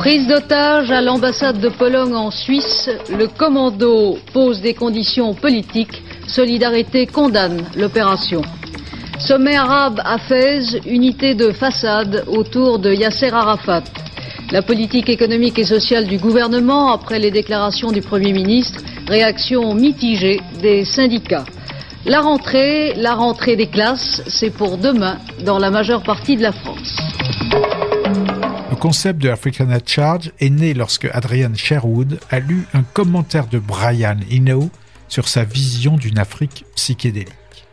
Prise d'otage à l'ambassade de Pologne en Suisse, le commando pose des conditions politiques. Solidarité condamne l'opération. Sommet arabe à Fès, unité de façade autour de Yasser Arafat. La politique économique et sociale du gouvernement après les déclarations du Premier ministre, réaction mitigée des syndicats. La rentrée, la rentrée des classes, c'est pour demain dans la majeure partie de la France. Le concept de African at Charge est né lorsque Adrian Sherwood a lu un commentaire de Brian Eno sur sa vision d'une Afrique psychédélique.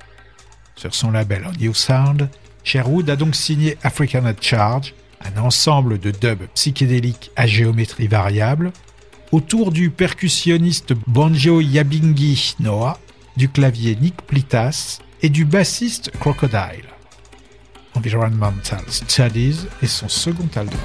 Sur son label New Sound, Sherwood a donc signé African at Charge, un ensemble de dubs psychédéliques à géométrie variable, autour du percussionniste Banjo Yabingi Noah, du clavier Nick Plitas et du bassiste Crocodile. Environmental Studies est son second album.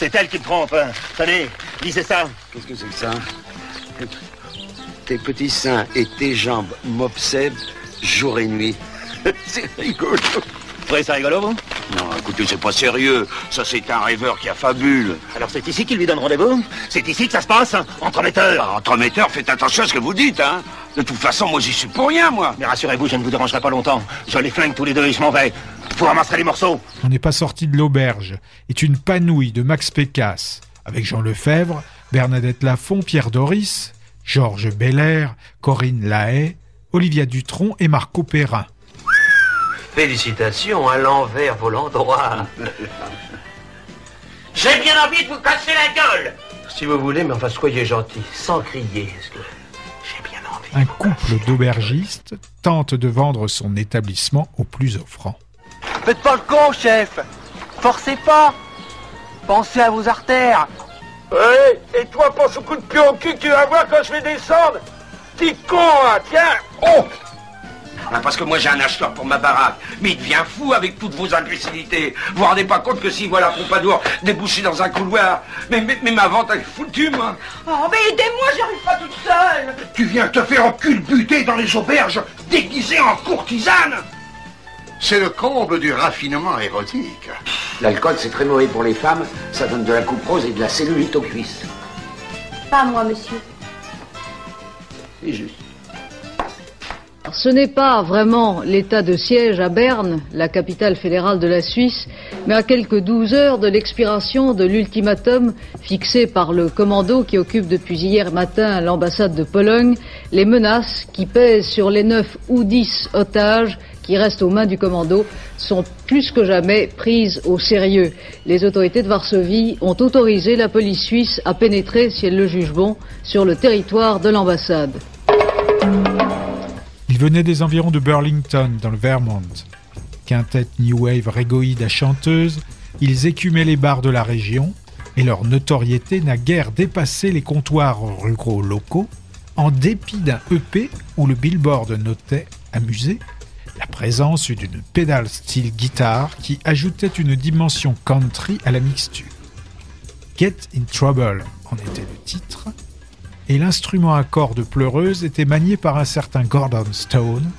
C'est elle qui me trompe. Hein. Tenez, lisez ça. Qu'est-ce que c'est que ça? Tes petits seins et tes jambes m'obsèdent jour et nuit. c'est rigolo. Vous trouvez ça rigolo, vous? Non, écoutez, c'est pas sérieux. Ça, c'est un rêveur qui a fabule. Alors c'est ici qu'il lui donne rendez-vous? C'est ici que ça se passe hein Entremetteur Ah, entremetteur, faites attention à ce que vous dites, hein. De toute façon, moi, j'y suis pour rien, moi. Mais rassurez-vous, je ne vous dérangerai pas longtemps. Je les flingue tous les deux et je m'en vais. Vous ramasserez les morceaux. On n'est pas sorti de l'auberge est une panouille de Max Pécasse, avec Jean Lefebvre, Bernadette Lafont, Pierre Doris, Georges Belair, Corinne Lahaye, Olivia Dutronc et Marco Perrin. Félicitations, à l'envers volant droit. J'ai bien envie de vous casser la gueule. Si vous voulez, mais enfin soyez gentil, sans crier. Est-ce que j'ai bien envie. Un couple d'aubergistes tente de vendre son établissement au plus offrant. Faites pas le con, chef Forcez pas Pensez à vos artères Ouais, et toi, pense au coup de pied au cul que tu vas voir quand je vais descendre T'es con, hein, tiens Oh Ah, parce que moi, j'ai un acheteur pour ma baraque. Mais il devient fou avec toutes vos agressivités. Vous vous rendez pas compte que s'il voit la pompadour déboucher dans un couloir, mais, mais, mais ma vente, elle est foutue, moi. Oh, mais aidez-moi, j'arrive pas toute seule Tu viens te faire buter dans les auberges, déguisée en courtisane C'est le comble du raffinement érotique. L'alcool, c'est très mauvais pour les femmes. Ça donne de la coupe rose et de la cellulite aux cuisses. Pas moi, monsieur. C'est juste. Ce n'est pas vraiment l'état de siège à Berne, la capitale fédérale de la Suisse, mais à quelques 12 heures de l'expiration de l'ultimatum fixé par le commando qui occupe depuis hier matin l'ambassade de Pologne, les menaces qui pèsent sur les 9 ou 10 otages qui restent aux mains du commando sont plus que jamais prises au sérieux. Les autorités de Varsovie ont autorisé la police suisse à pénétrer, si elle le juge bon, sur le territoire de l'ambassade. Ils venaient des environs de Burlington, dans le Vermont. Quintette New Wave régoïde à chanteuse, ils écumaient les bars de la région et leur notoriété n'a guère dépassé les comptoirs ruraux locaux, en dépit d'un EP où le billboard notait, amusé, la présence d'une pédale style guitare qui ajoutait une dimension country à la mixture. Get in Trouble en était le titre, et l'instrument à cordes pleureuses était manié par un certain Gordon Stone,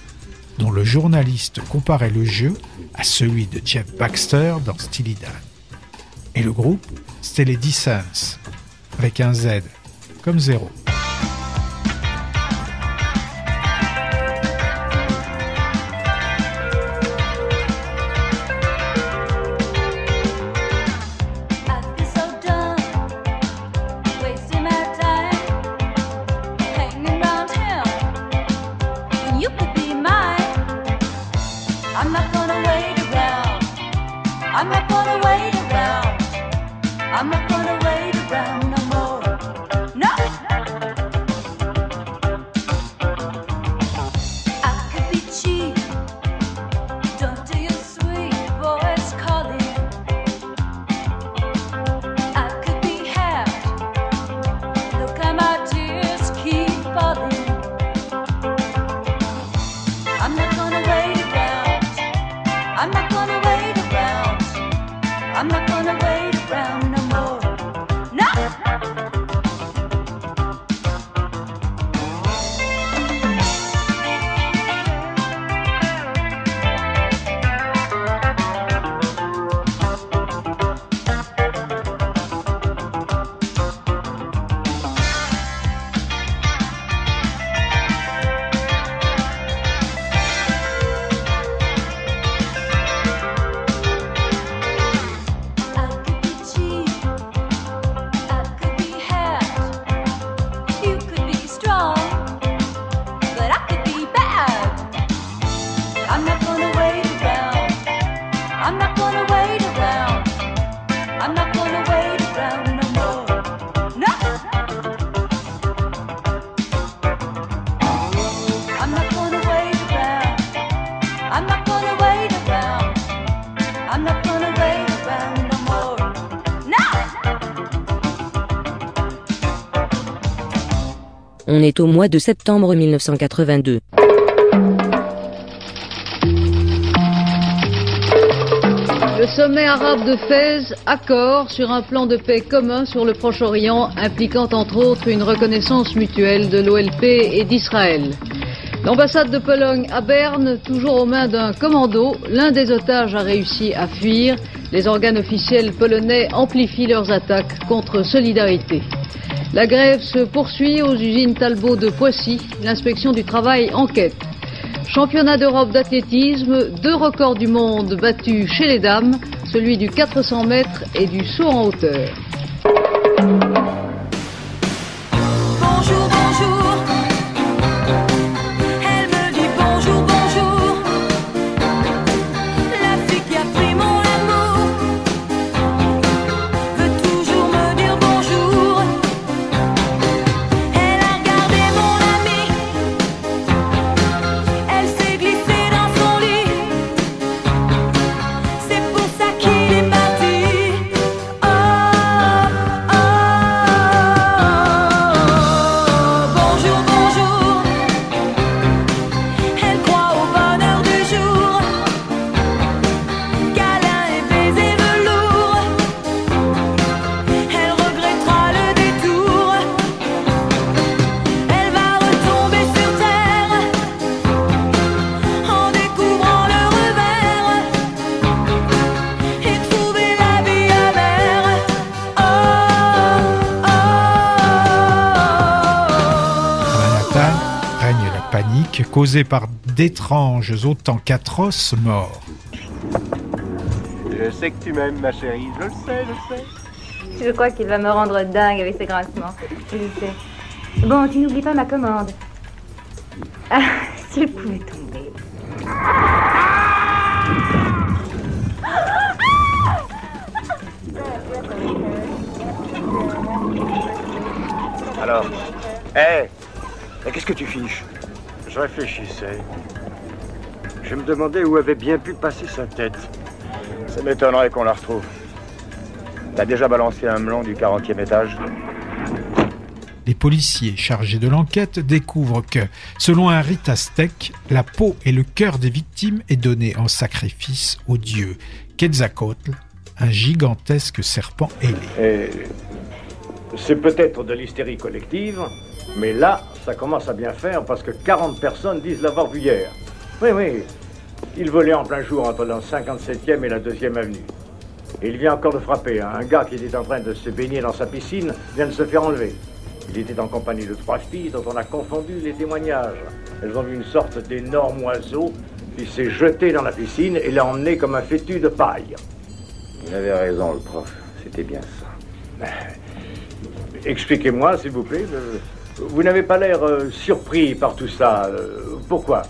dont le journaliste comparait le jeu à celui de Jeff Baxter dans Steely Dan. Et le groupe, c'était les Dissens, avec un Z, comme zéro. Around On est au mois de septembre 1982. Le sommet arabe de Fès, accord sur un plan de paix commun sur le Proche-Orient, impliquant entre autres une reconnaissance mutuelle de l'OLP et d'Israël. L'ambassade de Pologne à Berne, toujours aux mains d'un commando, l'un des otages a réussi à fuir. Les organes officiels polonais amplifient leurs attaques contre Solidarité. La grève se poursuit aux usines Talbot de Poissy. L'inspection du travail enquête. Championnat d'Europe d'athlétisme, deux records du monde battus chez les dames, celui du 400 mètres et du saut en hauteur. Causée par d'étranges autant qu'atroces morts. Je sais que tu m'aimes, ma chérie. Je le sais, je le sais. Je crois qu'il va me rendre dingue avec ses grincements. Je le sais. Bon, tu n'oublies pas ma commande. Ah, si elle pouvait tomber. Alors Hé Mais qu'est-ce que tu fiches? Je réfléchissais. Je me demandais où avait bien pu passer sa tête. Ça m'étonnerait qu'on la retrouve. T'as déjà balancé un melon du 40e étage Les policiers chargés de l'enquête découvrent que, selon un rite aztèque, la peau et le cœur des victimes est donné en sacrifice au dieu Quetzalcoatl, un gigantesque serpent ailé. Et c'est peut-être de l'hystérie collective, mais là, ça commence à bien faire parce que 40 personnes disent l'avoir vu hier. Oui, oui. Il volait en plein jour entre la 57e et la 2e avenue. Et il vient encore de frapper. hein. Un gars qui était en train de se baigner dans sa piscine vient de se faire enlever. Il était en compagnie de trois filles dont on a confondu les témoignages. Elles ont vu une sorte d'énorme oiseau qui s'est jeté dans la piscine et l'a emmené comme un fétu de paille. Il avait raison, le prof. C'était bien ça. Expliquez-moi, s'il vous plaît. Vous n'avez pas l'air euh, surpris par tout ça. euh, Pourquoi?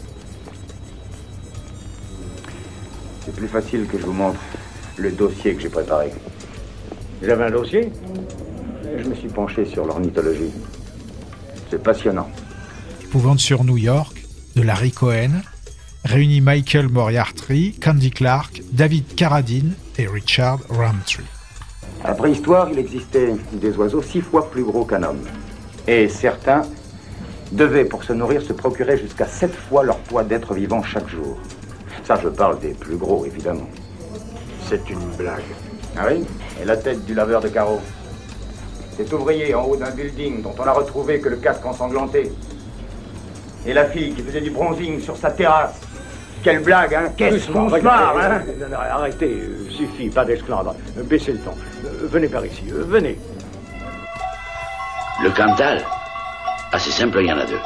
C'est plus facile que je vous montre le dossier que j'ai préparé. Vous avez un dossier? Je me suis penché sur l'ornithologie. C'est passionnant. Épouvante sur New York, de Larry Cohen, réunit Michael Moriarty, Candy Clark, David Carradine et Richard Roundtree. À la préhistoire, il existait des oiseaux six fois plus gros qu'un homme. Et certains devaient, pour se nourrir, se procurer jusqu'à sept fois leur poids d'êtres vivants chaque jour. Ça, je parle des plus gros, évidemment. C'est une blague. Ah oui? Et la tête du laveur de carreaux? Cet ouvrier en haut d'un building dont on n'a retrouvé que le casque ensanglanté. Et la fille qui faisait du bronzing sur sa terrasse. Quelle blague, hein? Qu'est-ce qu'on se marre, hein? Non, Arrêtez, euh, suffit, pas d'esclandre. Euh, Baissez le ton. Euh, Venez par ici, euh, venez. Le Cantal Assez simple, il y en a deux.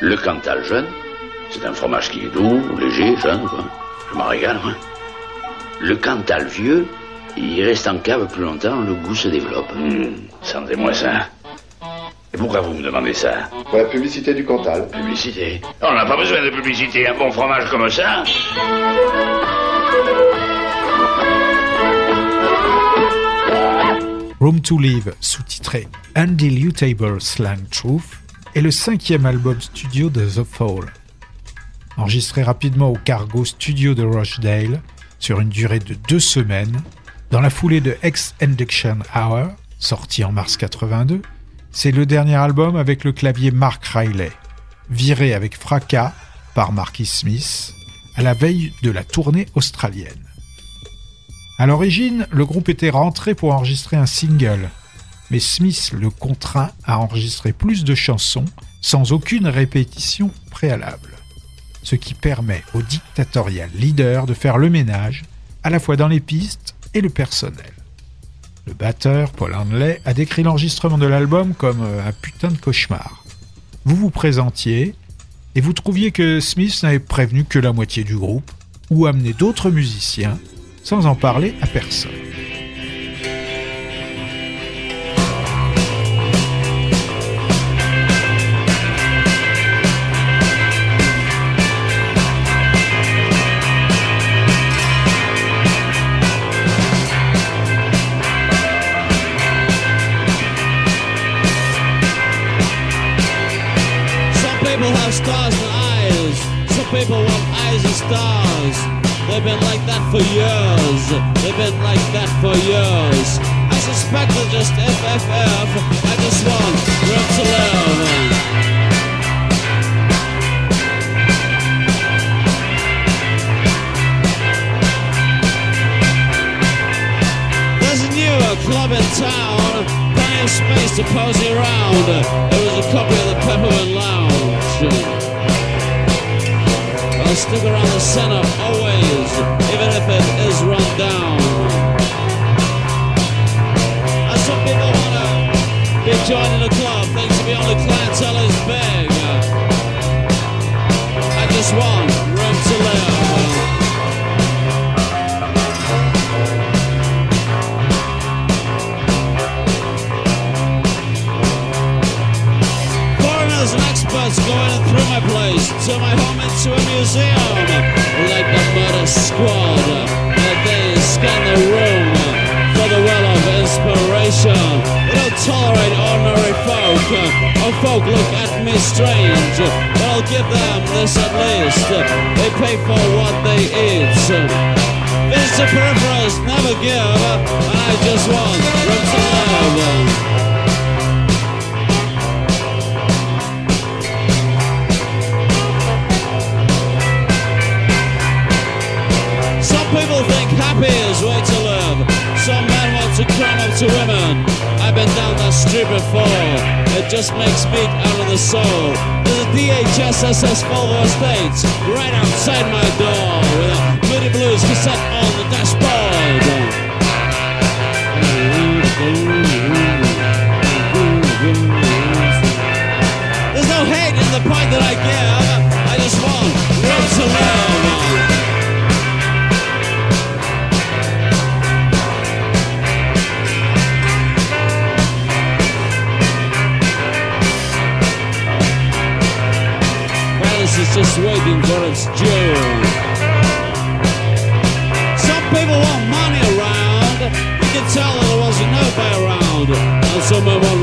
Le Cantal jeune, c'est un fromage qui est doux, léger, jeune, quoi. Je m'en régale, moi. Le Cantal vieux, il reste en cave plus longtemps, le goût se développe. Hum, Sentez-moi ça. Et pourquoi vous me demandez ça? Pour la publicité du Cantal. Publicité On n'a pas besoin de publicité, un bon fromage comme ça. Room to Live, sous-titré Undilutable Slang Truth, est le cinquième album studio de The Fall. Enregistré rapidement au Cargo Studio de Rochdale sur une durée de deux semaines, dans la foulée de Ex Induction Hour, sorti en mars 82, c'est le dernier album avec le clavier Mark Riley, viré avec fracas par Marquis Smith à la veille de la tournée australienne. À l'origine, le groupe était rentré pour enregistrer un single, mais Smith le contraint à enregistrer plus de chansons sans aucune répétition préalable, ce qui permet au dictatorial leader de faire le ménage à la fois dans les pistes et le personnel. Le batteur, Paul Hanley, a décrit l'enregistrement de l'album comme euh, un putain de cauchemar. Vous vous présentiez et vous trouviez que Smith n'avait prévenu que la moitié du groupe ou amené d'autres musiciens sans en parler à personne. Turn my home into a museum. Like the murder squad, that they scan the room for the well of inspiration. They don't tolerate ordinary folk, or folk look at me strange. But I'll give them this at least, they pay for what they eat. Visitor peripherals never give, I just want room to live. To women. I've been down that street before. It just makes meat out of the soul. There's a DHS SS Volvo Estates right outside my door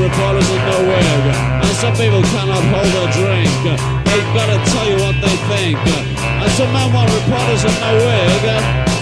reporters in no wig. And some people cannot hold a drink. They've got to tell you what they think. And some men want reporters in no wig.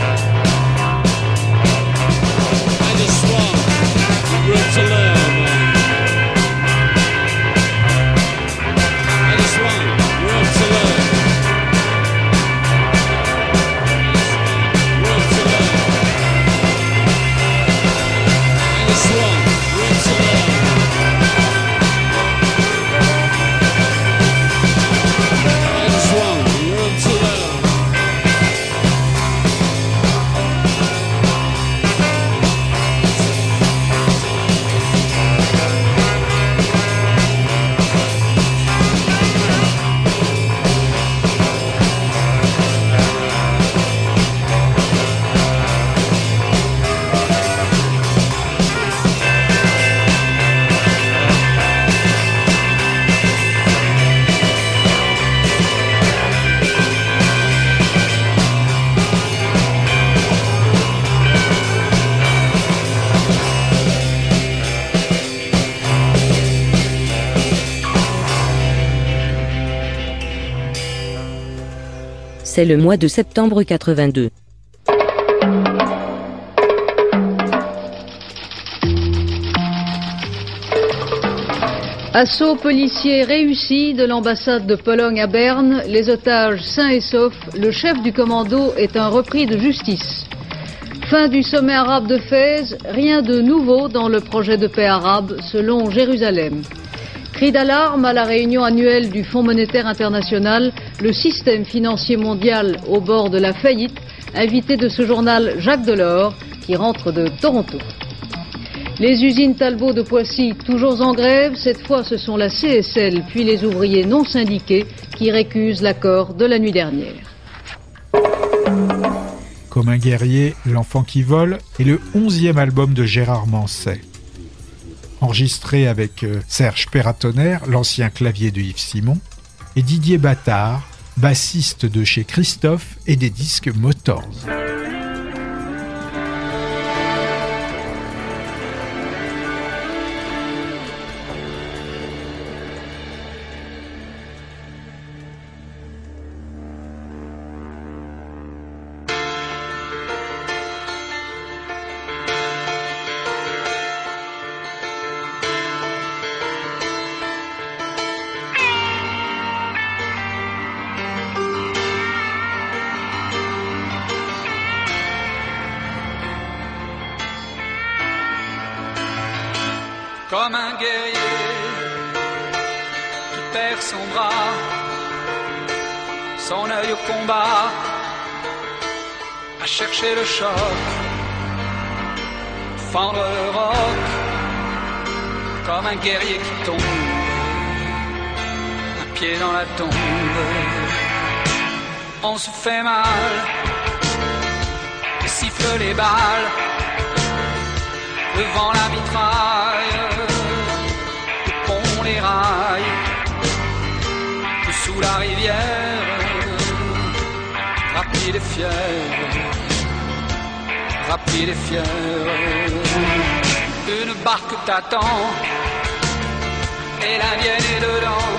Le mois de septembre 82. Assaut policier réussi de l'ambassade de Pologne à Berne, les otages sains et saufs, le chef du commando est un repris de justice. Fin du sommet arabe de Fès, rien de nouveau dans le projet de paix arabe selon Jérusalem. Cri d'alarme à la réunion annuelle du Fonds monétaire international, le système financier mondial au bord de la faillite, invité de ce journal Jacques Delors, qui rentre de Toronto. Les usines Talbot de Poissy, toujours en grève, cette fois ce sont la CSL puis les ouvriers non syndiqués qui récusent l'accord de la nuit dernière. Comme un guerrier, L'enfant qui vole est le onzième album de Gérard Manset. Enregistré avec euh, Serge Perratonner, l'ancien clavier de Yves Simon, et Didier Battard, bassiste de chez Christophe et des disques Motors. Se fait mal, et siffle les balles devant la mitraille, le pont, les rails, dessous la rivière, rapide et fier, rapide et fier. Une barque t'attend, et l'indienne est dedans,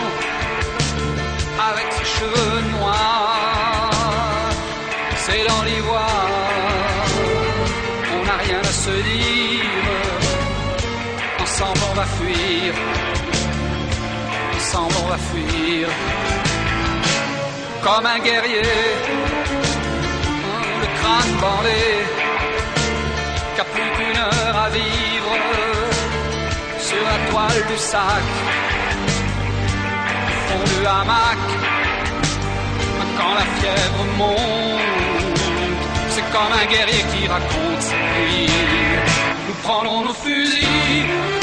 avec ses cheveux noirs, va fuir, ensemble on va fuir, comme un guerrier, le crâne bandé, qu'a plus qu'une heure à vivre sur la toile du sac, au fond du hamac, quand la fièvre monte, c'est comme un guerrier qui raconte sa vie. Nous prendrons nos fusils,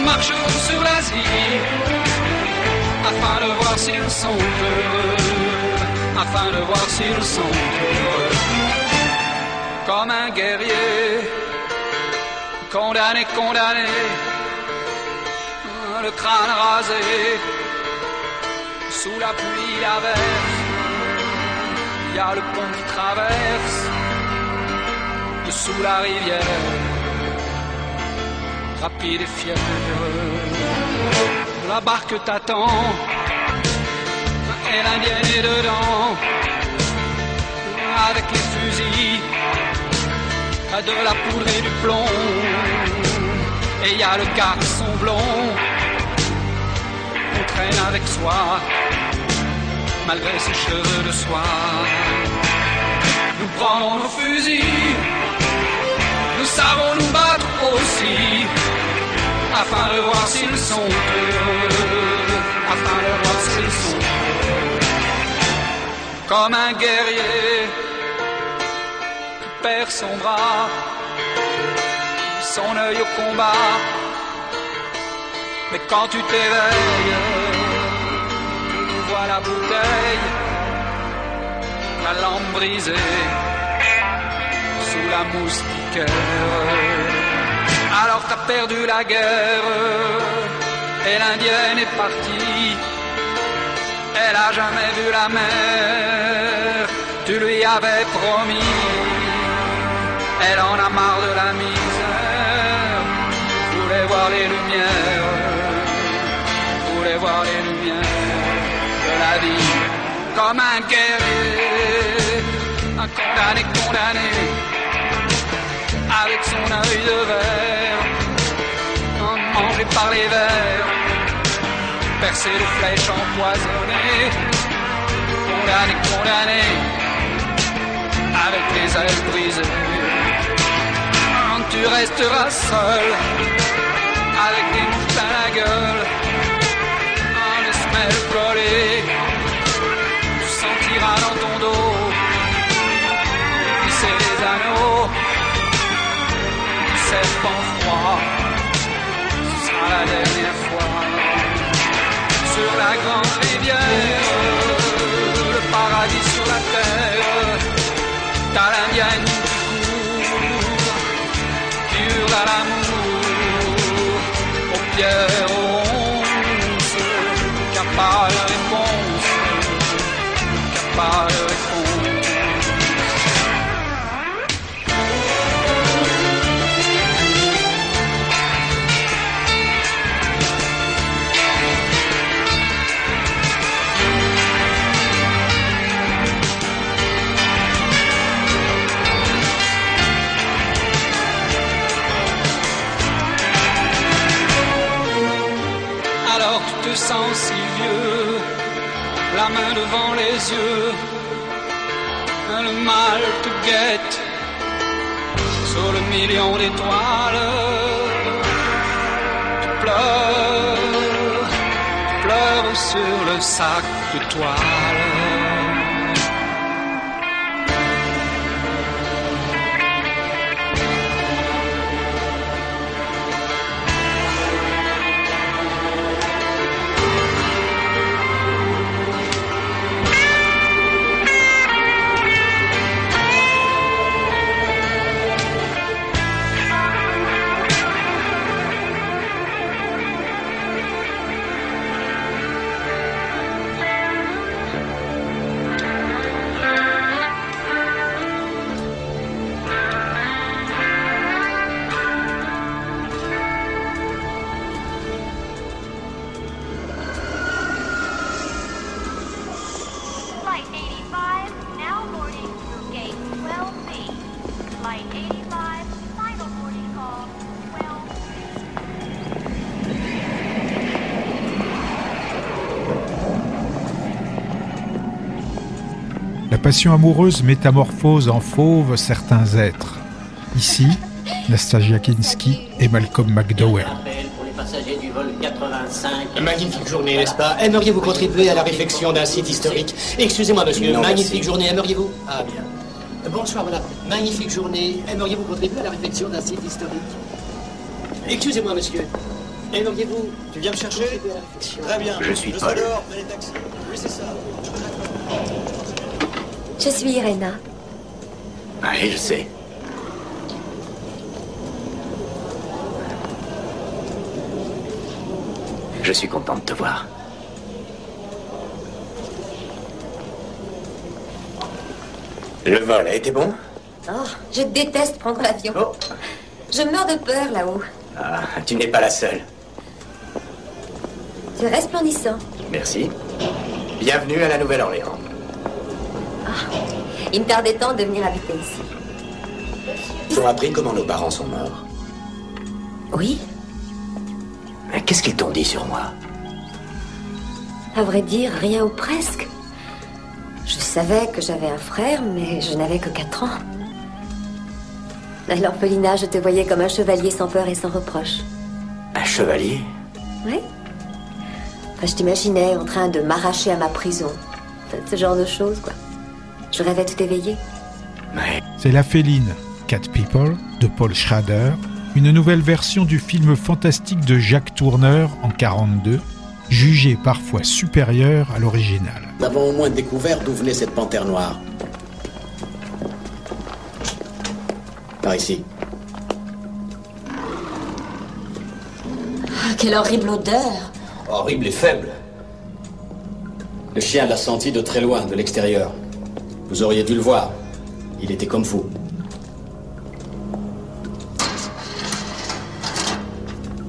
nous marcherons sur l'Asie, afin de voir s'ils sont heureux, afin de voir s'ils sont heureux. Comme un guerrier, condamné, condamné, le crâne rasé, sous la pluie d'averse, il y a le pont qui traverse sous la rivière, rapide et fier. La barque t'attend, et l'indienne est dedans, avec les fusils, de la poudre et du plomb, et y a le garçon blond. Qu'on traîne avec soi, malgré ses cheveux de soie. Nous prenons nos fusils. Nous savons nous battre afin de voir s'ils sont heureux, afin de voir s'ils sont heureux. Comme un guerrier qui perd son bras, son œil au combat, mais quand tu t'éveilles, tu vois la bouteille, la lampe brisée sous la moustiquaire. T'as perdu la guerre. Et l'indienne est partie. Elle a jamais vu la mer, tu lui avais promis. Elle en a marre de la misère, voulait voir les lumières, voulait voir les lumières de la vie. Comme un guerrier, un condamné, condamné. Avec son œil de verre, par les vers, percé de flèches empoisonnées, condamné, condamné, avec les ailes brisées. tu resteras seul avec des mouches à la gueule, un semelle collé, tu sentiras dans ton dos glisser les anneaux du serpent froid. La dernière fois sur la grande rivière, le paradis sur la terre. T'as la main devant les yeux, le mal te guette sur le million d'étoiles. Tu pleures, tu pleures sur le sac de toile. La passion amoureuse métamorphose en fauve certains êtres. Ici, Nastasia Kinski et Malcolm McDowell. Pour les passagers du vol 85. Magnifique journée, n'est-ce pas? Aimeriez-vous contribuer à la réflexion d'un site historique? Excusez-moi, monsieur. Non, Magnifique merci. journée, aimeriez-vous? Ah, bien. Bonsoir, madame. Magnifique journée. Aimeriez-vous contribuer à la réflexion d'un site historique? Excusez-moi, monsieur. Aimeriez-vous Tu viens me chercher? Très bien. Je suis Paul. Oui, c'est ça. Je suis Irena. Oui, je sais. Je suis content de te voir. Le vol a été bon Oh, je déteste prendre l'avion. Je meurs de peur là-haut. Ah, tu n'es pas la seule. C'est resplendissant. Merci. Bienvenue à la Nouvelle-Orléans. Il me tardait tant de venir habiter ici. Ils ont appris comment nos parents sont morts. Oui, Mais Qu'est-ce qu'ils t'ont dit sur moi? À vrai dire, rien ou presque. Je savais que j'avais un frère, mais je n'avais que 4 ans. À l'orphelinat, je te voyais comme un chevalier sans peur et sans reproche. Un chevalier? Oui Enfin, je t'imaginais en train de m'arracher à ma prison. Ce genre de choses, quoi. Je rêvais tout éveillé. C'est La Féline, Cat People, de Paul Schrader, une nouvelle version du film fantastique de Jacques Tourneur en 42, jugé parfois supérieur à l'original. Nous avons au moins découvert d'où venait cette panthère noire. Par ici. Ah, quelle horrible odeur Horrible et faible. Le chien l'a senti de très loin, de l'extérieur. Vous auriez dû le voir. Il était comme fou.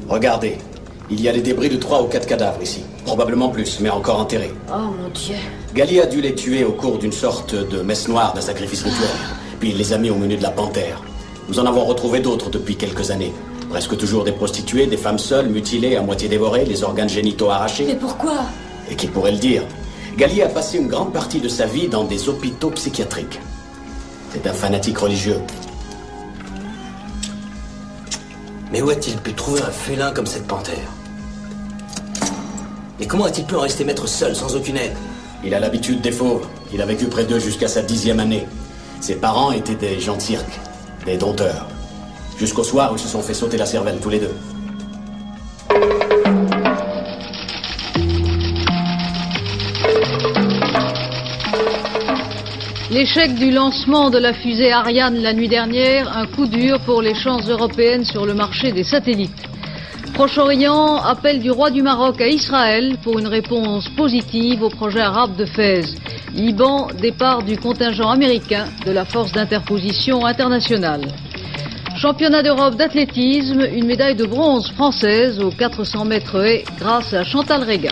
Regardez. Il y a les débris de trois ou quatre cadavres ici. Probablement plus, mais encore enterrés. Oh mon Dieu. Gali a dû les tuer au cours d'une sorte de messe noire d'un sacrifice rituel. Puis il les a mis au menu de la panthère. Nous en avons retrouvé d'autres depuis quelques années. Presque toujours des prostituées, des femmes seules, mutilées, à moitié dévorées, les organes génitaux arrachés. Mais pourquoi? Et qui pourrait le dire? Gali a passé une grande partie de sa vie dans des hôpitaux psychiatriques. C'est un fanatique religieux. Mais où a-t-il pu trouver un félin comme cette panthère? Et comment a-t-il pu en rester maître seul, sans aucune aide Il a l'habitude des fauves. Il a vécu près d'eux jusqu'à sa dixième année. Ses parents étaient des gens de cirque, des dompteurs. Jusqu'au soir où ils se sont fait sauter la cervelle, tous les deux. L'échec du lancement de la fusée Ariane la nuit dernière, un coup dur pour les chances européennes sur le marché des satellites. Proche-Orient, appel du roi du Maroc à Israël pour une réponse positive au projet arabe de Fès. Liban, départ du contingent américain de la force d'interposition internationale. Championnat d'Europe d'athlétisme, une médaille de bronze française aux 400 mètres haies grâce à Chantal Rega.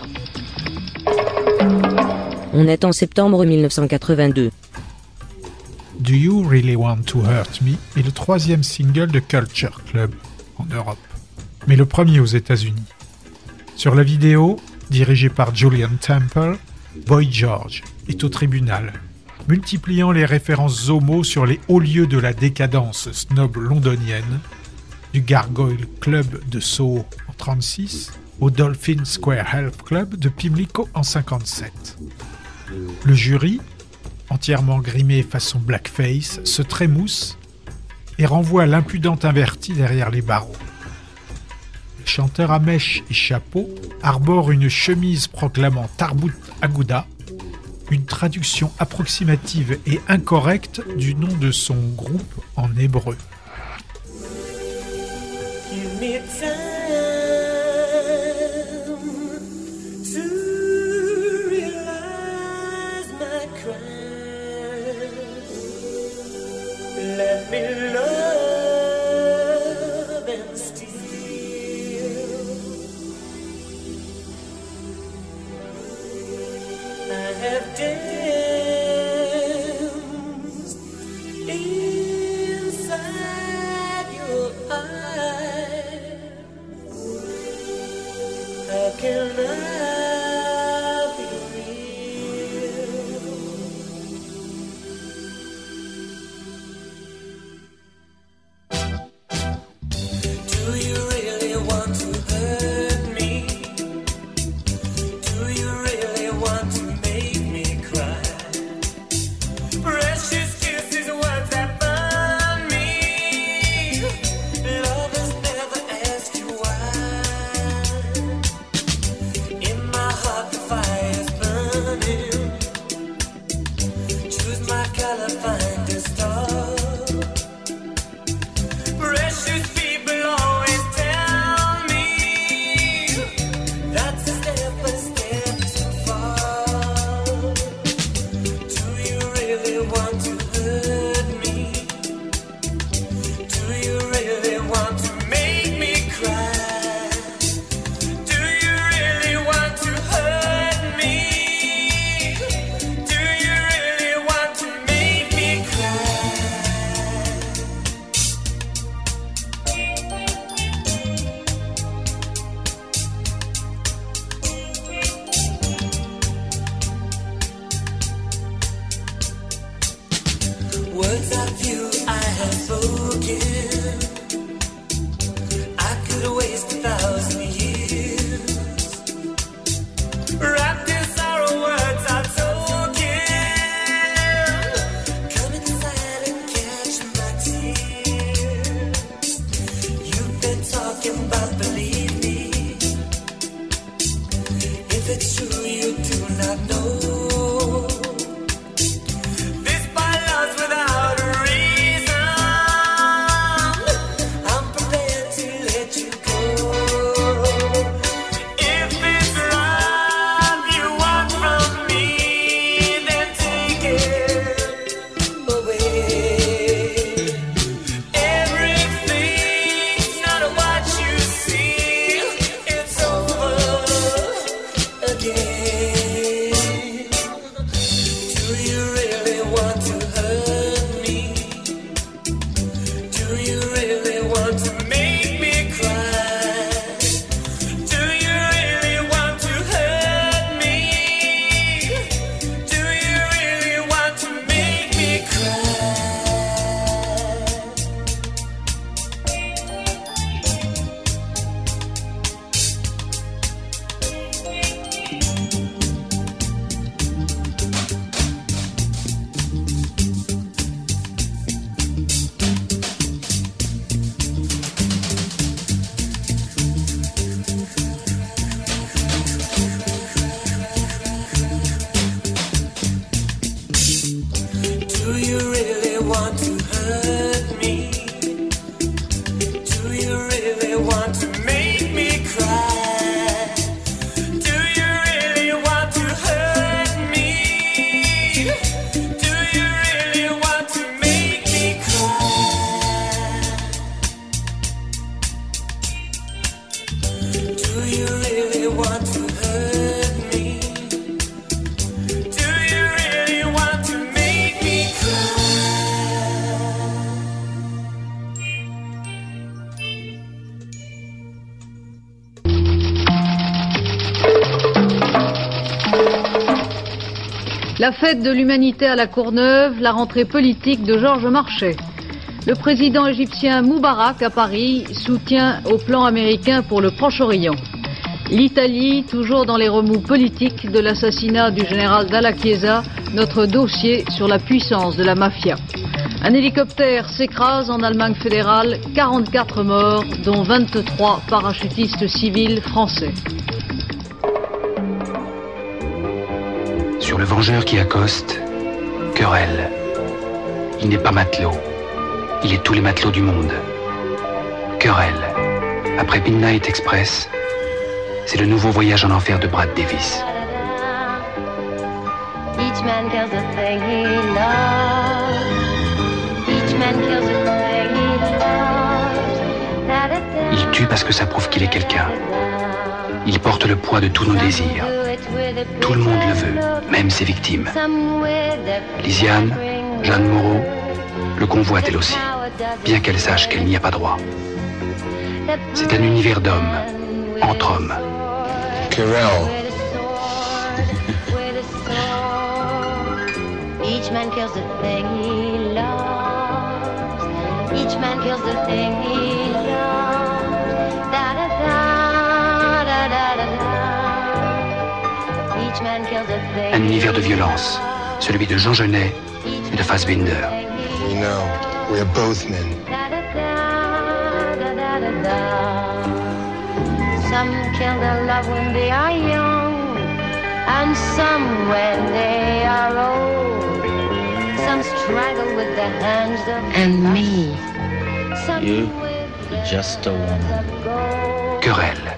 On est en septembre 1982. Do You Really Want to Hurt Me est le troisième single de Culture Club en Europe, mais le premier aux États-Unis. Sur la vidéo, dirigée par Julian Temple, Boy George est au tribunal, multipliant les références homo sur les hauts lieux de la décadence snob londonienne, du Gargoyle Club de Soho en 36 au Dolphin Square Health Club de Pimlico en 57. Le jury, entièrement grimé façon blackface, se trémousse et renvoie l'impudente inverti derrière les barreaux. Chanteur à mèche et chapeau arbore une chemise proclamant Tarbut Aguda, une traduction approximative et incorrecte du nom de son groupe en hébreu. It's true, you do not know. La fête de l'humanité à la Courneuve, la rentrée politique de Georges Marchais. Le président égyptien Moubarak à Paris soutient au plan américain pour le Proche-Orient. L'Italie, toujours dans les remous politiques de l'assassinat du général Dalla Chiesa, notre dossier sur la puissance de la mafia. Un hélicoptère s'écrase en Allemagne fédérale, 44 morts, dont 23 parachutistes civils français. Sur le vengeur qui accoste, querelle. Il n'est pas matelot. Il est tous les matelots du monde. Querelle. Après Midnight Express, c'est le nouveau voyage en enfer de Brad Davis. Each man kills the thing he loves. Each man kills the thing he loves. Da-da-da. Il tue parce que ça prouve qu'il est quelqu'un. Il porte le poids de tous nos désirs. Tout le monde le veut, même ses victimes. Lisiane, Jeanne Moreau, le convoite elle aussi, bien qu'elle sache qu'elle n'y a pas droit. C'est un univers d'hommes, entre hommes. Each man kills the thing he loves. Each man kills the thing he loves. Da da da da da da da. Each man kills the thing. Un univers de violence, celui de Jean Genet et de Fassbinder. You know, we are both men. Some kill their love when they are young, and some when they are old. Some struggle with the hands of And me. some You, with just a woman. Querelle.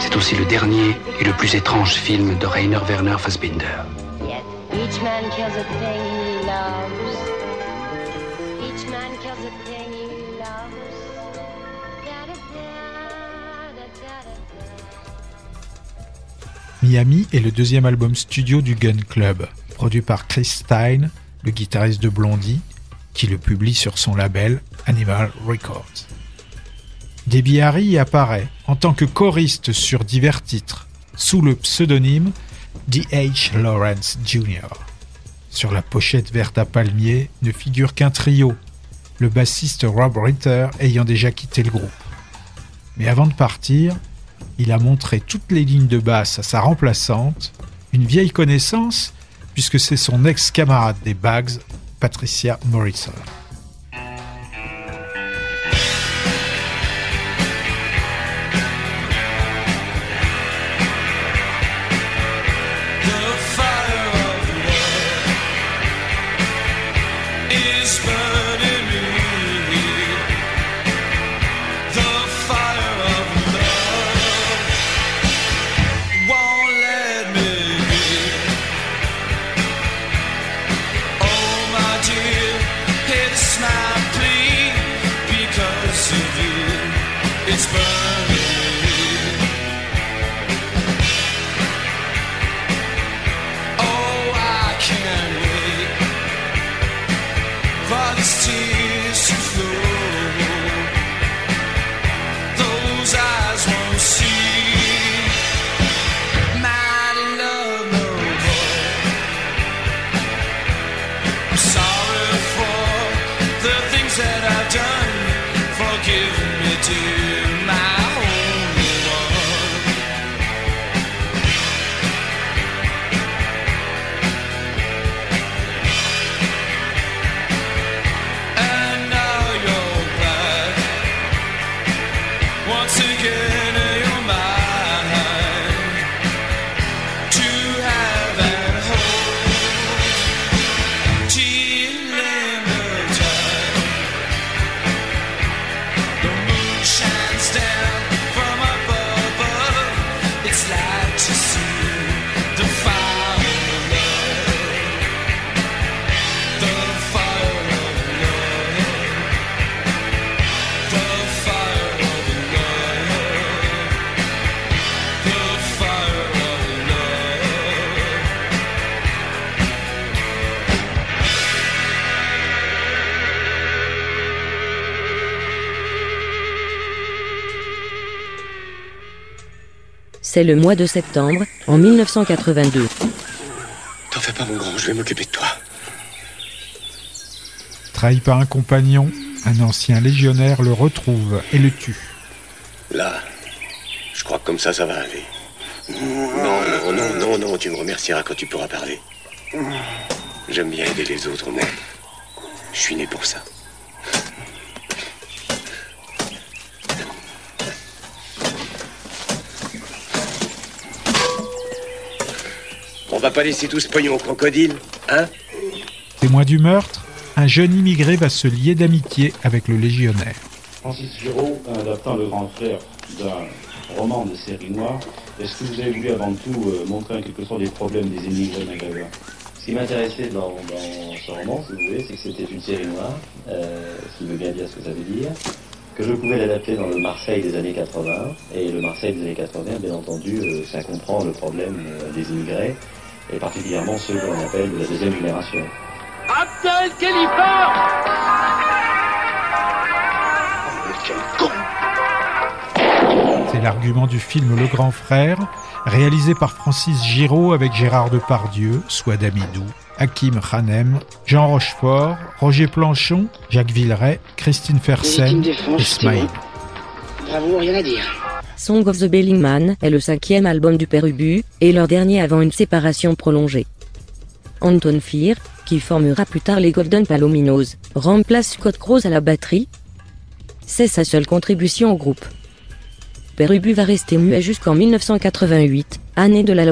C'est aussi le dernier et le plus étrange film de Rainer Werner Fassbinder. Yet each man kills a thing Miami est le deuxième album studio du Gun Club, produit par Chris Stein, le guitariste de Blondie, qui le publie sur son label Animal Records. Debbie Harry y apparaît en tant que choriste sur divers titres, sous le pseudonyme D.H. Lawrence Jr. Sur la pochette verte à palmier ne figure qu'un trio, le bassiste Rob Ritter ayant déjà quitté le groupe. Mais avant de partir, il a montré toutes les lignes de basse à sa remplaçante, une vieille connaissance, puisque c'est son ex-camarade des Bags, Patricia Morrison. C'est le mois de septembre, en 1982. The fais pas, mon grand, je vais m'occuper de toi. Trahi par un compagnon, un ancien légionnaire le retrouve et le tue. Là, je crois que comme ça, ça va aller. Non, non, non, non, non, tu me remercieras quand tu pourras parler. J'aime bien aider les autres, moi. Je suis né pour ça. On va pas laisser tout ce pognon au crocodile, hein Témoin du meurtre, un jeune immigré va se lier d'amitié avec le légionnaire. Francis Giraud, adaptant le grand frère d'un roman de série noire, est-ce que vous avez voulu avant tout euh, montrer en quelque sorte des problèmes des immigrés maghrébins Ce qui m'intéressait dans, dans ce roman, si vous voulez, c'est que c'était une série noire, euh, ce qui veut bien dire ce que ça veut dire, que je pouvais l'adapter dans le Marseille des années 80. Et le Marseille des années 80, bien entendu, euh, ça comprend le problème euh, des immigrés, et particulièrement ceux que l'on appelle de la deuxième génération. Abdel Khalifa C'est l'argument du film Le Grand Frère, réalisé par Francis Giraud avec Gérard Depardieu, Souad Amidou, Hakim Khanem, Jean Rochefort, Roger Planchon, Jacques Villeray, Christine Fersen et Smaïl. Bravo, rien à dire. Song of the Belling Man est le cinquième album du père Ubu, et leur dernier avant une séparation prolongée. Anton Fear, qui formera plus tard les Golden Palominos, remplace Scott Cross à la batterie. C'est sa seule contribution au groupe. Père Ubu va rester muet jusqu'en 1988, année de la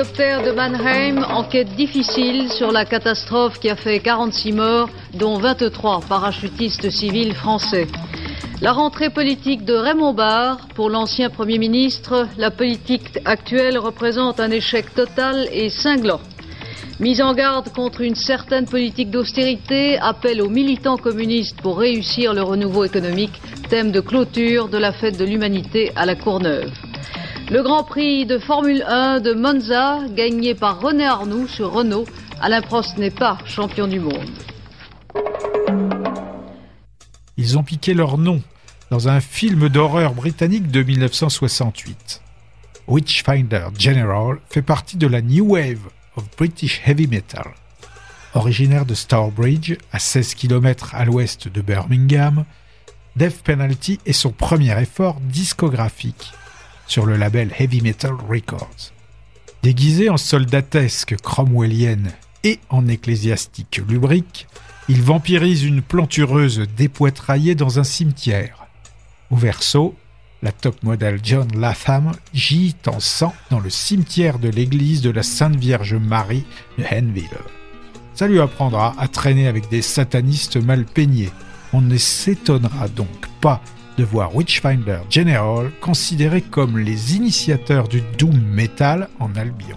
L'accident d'hélicoptère de Mannheim, enquête difficile sur la catastrophe qui a fait 46 morts, dont 23 parachutistes civils français. La rentrée politique de Raymond Barre, pour l'ancien Premier ministre, la politique actuelle représente un échec total et cinglant. Mise en garde contre une certaine politique d'austérité, appel aux militants communistes pour réussir le renouveau économique, thème de clôture de la fête de l'humanité à la Courneuve. Le Grand Prix de Formule 1 de Monza, gagné par René Arnoux sur Renault, Alain Prost n'est pas champion du monde. Ils ont piqué leur nom dans un film d'horreur britannique de 1968. Witchfinder General fait partie de la New Wave of British Heavy Metal. Originaire de Stourbridge, à 16 km à l'ouest de Birmingham, Death Penalty est son premier effort discographique sur le label Heavy Metal Records. Déguisé en soldatesque cromwellienne et en ecclésiastique lubrique, il vampirise une plantureuse dépoitraillée dans un cimetière. Au verso, la top modèle John Latham gît en sang dans le cimetière de l'église de la Sainte Vierge Marie de Henville. Ça lui apprendra à traîner avec des satanistes mal peignés. On ne s'étonnera donc pas de voir Witchfinder General considérés comme les initiateurs du doom metal en Albion.